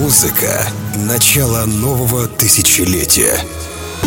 Музыка — начало нового тысячелетия.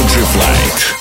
Future Flight.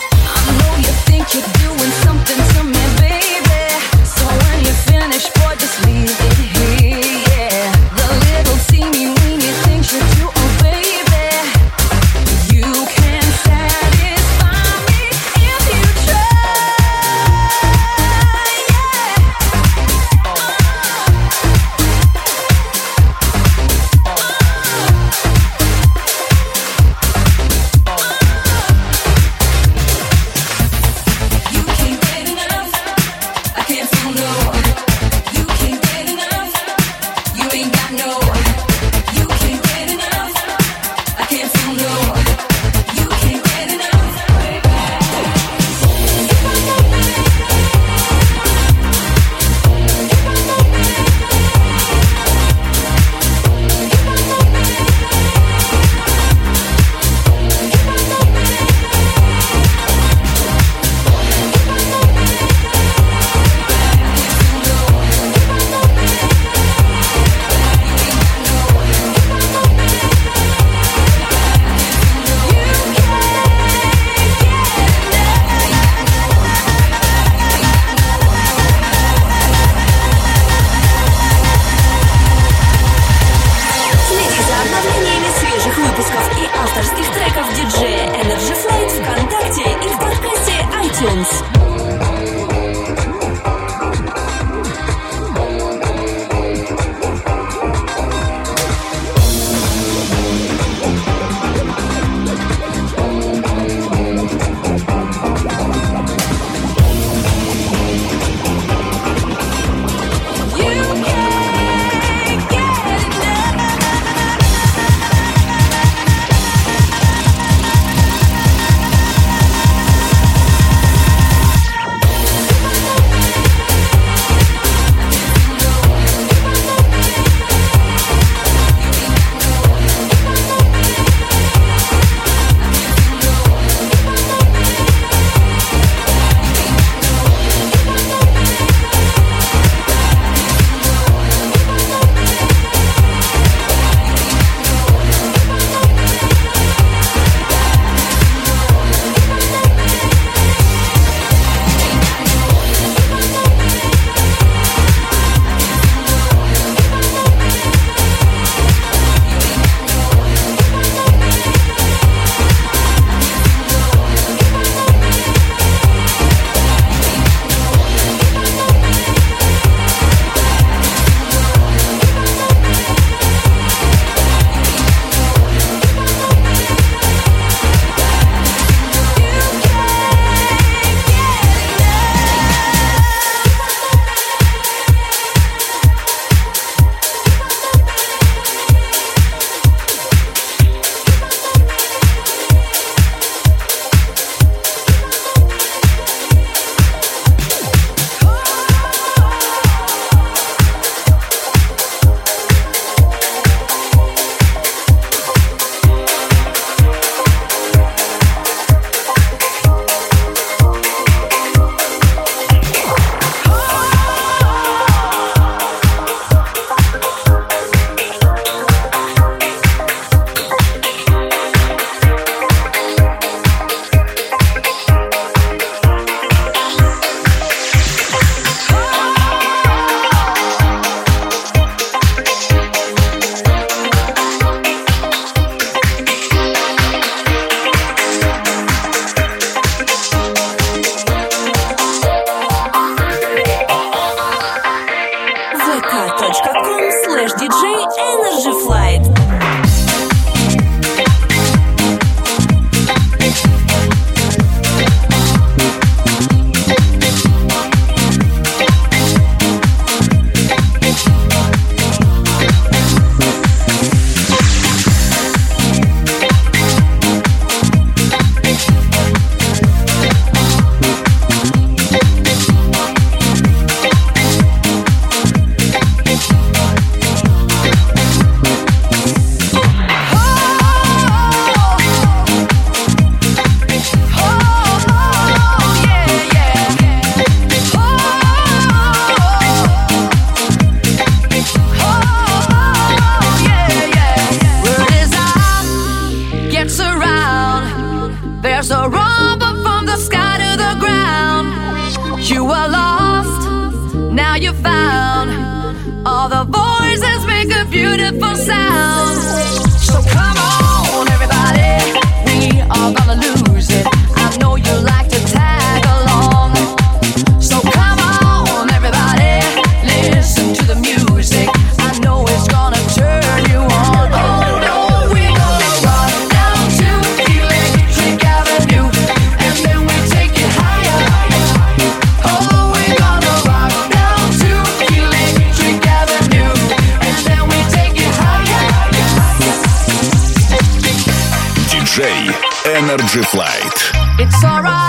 It's alright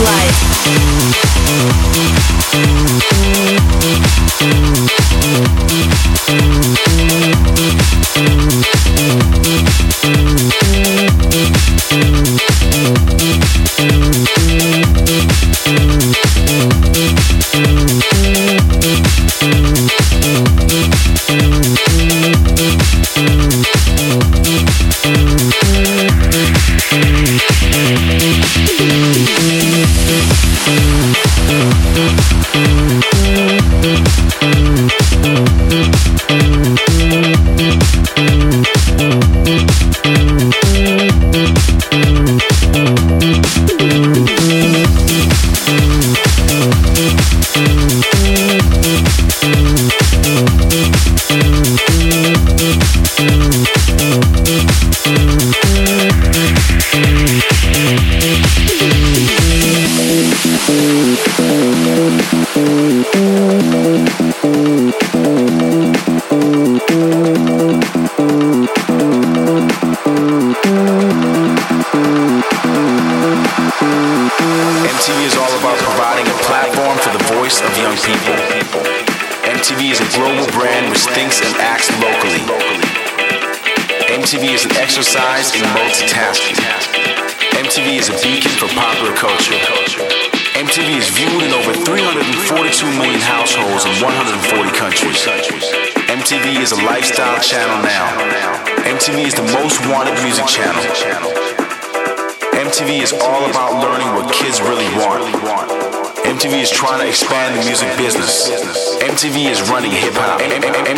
life.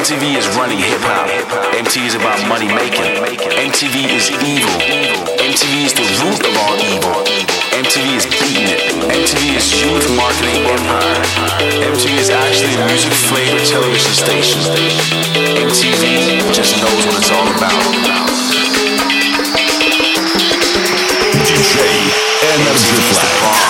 MTV is running hip hop. MTV is about money making. MTV is evil. MTV is the root of all evil. MTV is beating it. MTV is huge marketing empire. MTV is actually a music flavored television station. MTV just knows what it's all about. DJ NMG Flash.